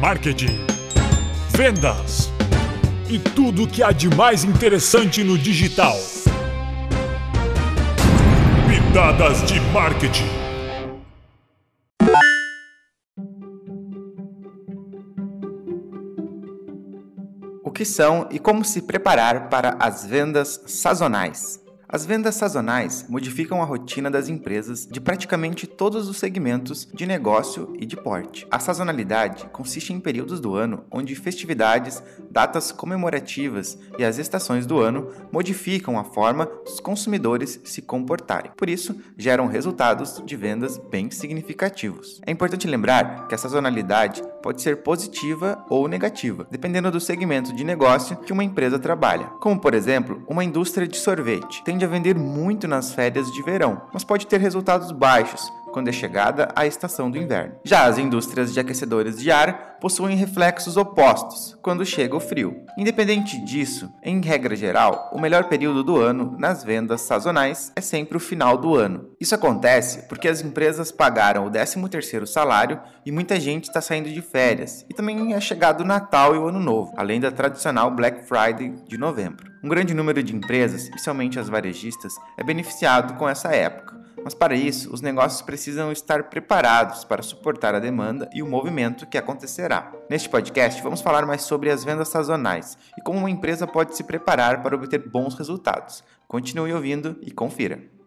marketing, vendas e tudo o que há de mais interessante no digital. Pitadas de marketing. O que são e como se preparar para as vendas sazonais? As vendas sazonais modificam a rotina das empresas de praticamente todos os segmentos de negócio e de porte. A sazonalidade consiste em períodos do ano onde festividades, datas comemorativas e as estações do ano modificam a forma dos consumidores se comportarem. Por isso, geram resultados de vendas bem significativos. É importante lembrar que a sazonalidade pode ser positiva ou negativa, dependendo do segmento de negócio que uma empresa trabalha. Como, por exemplo, uma indústria de sorvete tende a vender muito nas férias de verão, mas pode ter resultados baixos quando é chegada a estação do inverno. Já as indústrias de aquecedores de ar possuem reflexos opostos quando chega o frio. Independente disso, em regra geral, o melhor período do ano nas vendas sazonais é sempre o final do ano. Isso acontece porque as empresas pagaram o 13º salário e muita gente está saindo de férias, e também é chegado o Natal e o Ano Novo, além da tradicional Black Friday de novembro. Um grande número de empresas, especialmente as varejistas, é beneficiado com essa época mas para isso, os negócios precisam estar preparados para suportar a demanda e o movimento que acontecerá. Neste podcast, vamos falar mais sobre as vendas sazonais e como uma empresa pode se preparar para obter bons resultados. Continue ouvindo e confira.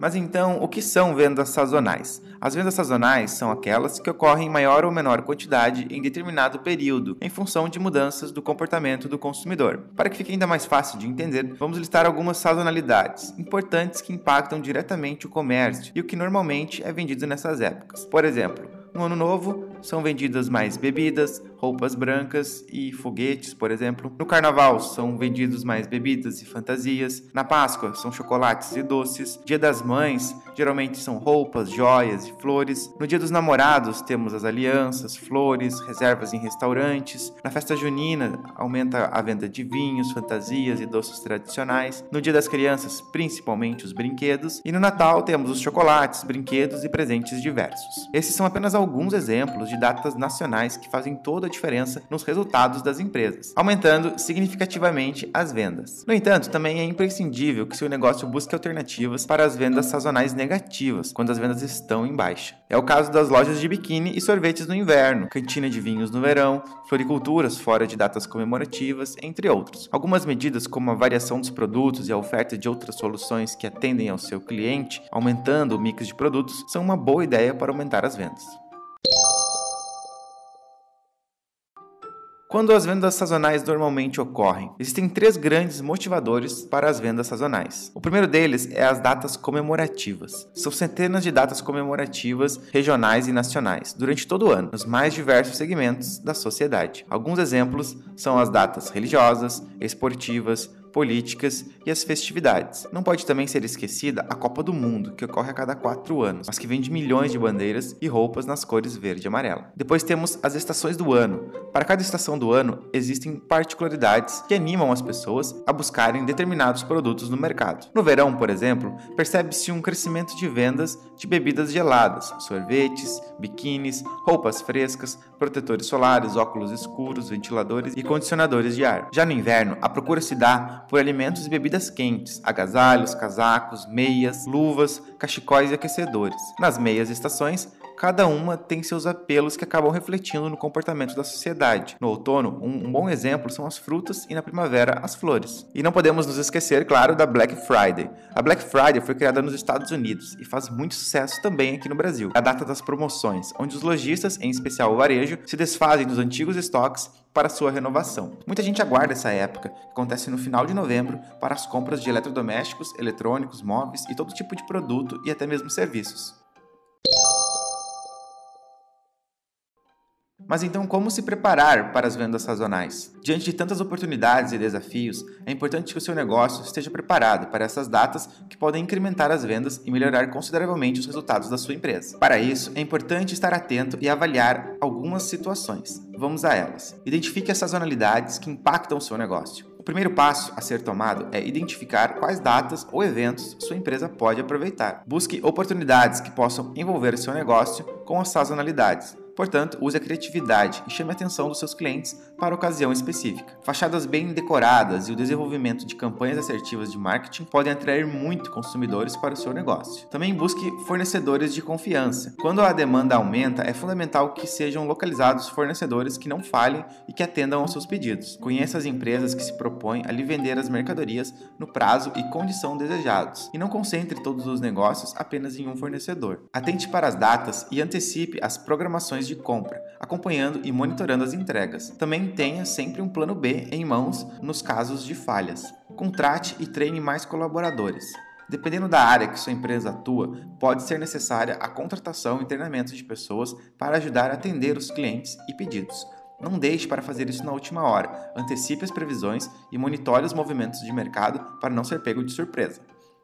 Mas então, o que são vendas sazonais? As vendas sazonais são aquelas que ocorrem em maior ou menor quantidade em determinado período, em função de mudanças do comportamento do consumidor. Para que fique ainda mais fácil de entender, vamos listar algumas sazonalidades importantes que impactam diretamente o comércio e o que normalmente é vendido nessas épocas. Por exemplo, no Ano Novo, são vendidas mais bebidas, roupas brancas e foguetes, por exemplo. No Carnaval, são vendidos mais bebidas e fantasias. Na Páscoa, são chocolates e doces. Dia das Mães, geralmente são roupas, joias e flores. No Dia dos Namorados, temos as alianças, flores, reservas em restaurantes. Na festa junina, aumenta a venda de vinhos, fantasias e doces tradicionais. No Dia das Crianças, principalmente os brinquedos. E no Natal, temos os chocolates, brinquedos e presentes diversos. Esses são apenas alguns exemplos de datas nacionais que fazem toda a diferença nos resultados das empresas, aumentando significativamente as vendas. No entanto, também é imprescindível que seu negócio busque alternativas para as vendas sazonais negativas, quando as vendas estão em baixa. É o caso das lojas de biquíni e sorvetes no inverno, cantina de vinhos no verão, floriculturas fora de datas comemorativas, entre outros. Algumas medidas, como a variação dos produtos e a oferta de outras soluções que atendem ao seu cliente, aumentando o mix de produtos, são uma boa ideia para aumentar as vendas. Quando as vendas sazonais normalmente ocorrem? Existem três grandes motivadores para as vendas sazonais. O primeiro deles é as datas comemorativas. São centenas de datas comemorativas regionais e nacionais durante todo o ano, nos mais diversos segmentos da sociedade. Alguns exemplos são as datas religiosas, esportivas, políticas e as festividades. Não pode também ser esquecida a Copa do Mundo, que ocorre a cada quatro anos, mas que vende milhões de bandeiras e roupas nas cores verde e amarela. Depois temos as estações do ano. Para cada estação do ano, existem particularidades que animam as pessoas a buscarem determinados produtos no mercado. No verão, por exemplo, percebe-se um crescimento de vendas de bebidas geladas, sorvetes, biquínis, roupas frescas, protetores solares, óculos escuros, ventiladores e condicionadores de ar. Já no inverno, a procura se dá por alimentos e bebidas quentes, agasalhos, casacos, meias, luvas, cachecóis e aquecedores. Nas meias estações, cada uma tem seus apelos que acabam refletindo no comportamento da sociedade. No outono, um, bom exemplo são as frutas e na primavera, as flores. E não podemos nos esquecer, claro, da Black Friday. A Black Friday foi criada nos Estados Unidos e faz muito sucesso também aqui no Brasil. É a data das promoções, onde os lojistas, em especial o varejo, se desfazem dos antigos estoques para sua renovação. Muita gente aguarda essa época, que acontece no final de novembro, para as compras de eletrodomésticos, eletrônicos, móveis e todo tipo de produto e até mesmo serviços. Mas então, como se preparar para as vendas sazonais? Diante de tantas oportunidades e desafios, é importante que o seu negócio esteja preparado para essas datas que podem incrementar as vendas e melhorar consideravelmente os resultados da sua empresa. Para isso, é importante estar atento e avaliar algumas situações. Vamos a elas. Identifique as sazonalidades que impactam o seu negócio. O primeiro passo a ser tomado é identificar quais datas ou eventos sua empresa pode aproveitar. Busque oportunidades que possam envolver seu negócio com as sazonalidades, Portanto, use a criatividade e chame a atenção dos seus clientes para a ocasião específica. Fachadas bem decoradas e o desenvolvimento de campanhas assertivas de marketing podem atrair muito consumidores para o seu negócio. Também busque fornecedores de confiança. Quando a demanda aumenta, é fundamental que sejam localizados fornecedores que não falhem e que atendam aos seus pedidos. Conheça as empresas que se propõem a lhe vender as mercadorias no prazo e condição desejados, e não concentre todos os negócios apenas em um fornecedor. Atente para as datas e antecipe as programações de compra, acompanhando e monitorando as entregas. Também tenha sempre um plano B em mãos nos casos de falhas. Contrate e treine mais colaboradores. Dependendo da área que sua empresa atua, pode ser necessária a contratação e treinamento de pessoas para ajudar a atender os clientes e pedidos. Não deixe para fazer isso na última hora. Antecipe as previsões e monitore os movimentos de mercado para não ser pego de surpresa.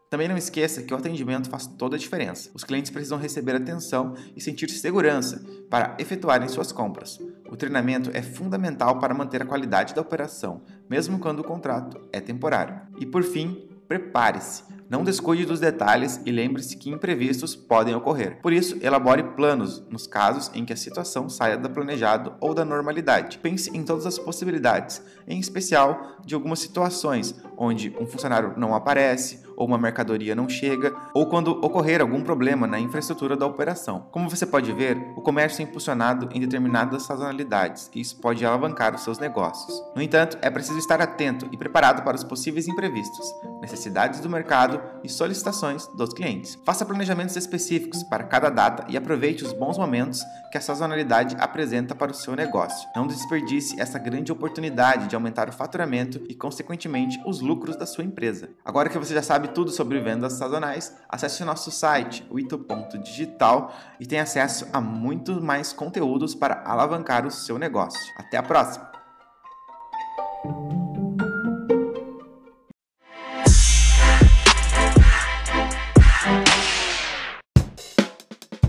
Também não esqueça que o atendimento faz toda a diferença. Os clientes precisam receber atenção e sentir segurança para efetuarem suas compras. O treinamento é fundamental para manter a qualidade da operação, mesmo quando o contrato é temporário. E por fim, prepare-se. Não descuide dos detalhes e lembre-se que imprevistos podem ocorrer. Por isso, elabore planos nos casos em que a situação saia do planejado ou da normalidade. Pense em todas as possibilidades, em especial de algumas situações onde um funcionário não aparece ou uma mercadoria não chega, ou quando ocorrer algum problema na infraestrutura da operação. Como você pode ver, o comércio é impulsionado em determinadas sazonalidades e isso pode alavancar os seus negócios. No entanto, é preciso estar atento e preparado para os possíveis imprevistos, necessidades do mercado e solicitações dos clientes. Faça planejamentos específicos para cada data e aproveite os bons momentos que a sazonalidade apresenta para o seu negócio. Não desperdice essa grande oportunidade de aumentar o faturamento e, consequentemente, os lucros da sua empresa. Agora que você já sabe tudo sobre vendas sazonais, acesse o nosso site, o ito.digital, e tenha acesso a muito mais conteúdos para alavancar o seu negócio. Até a próxima!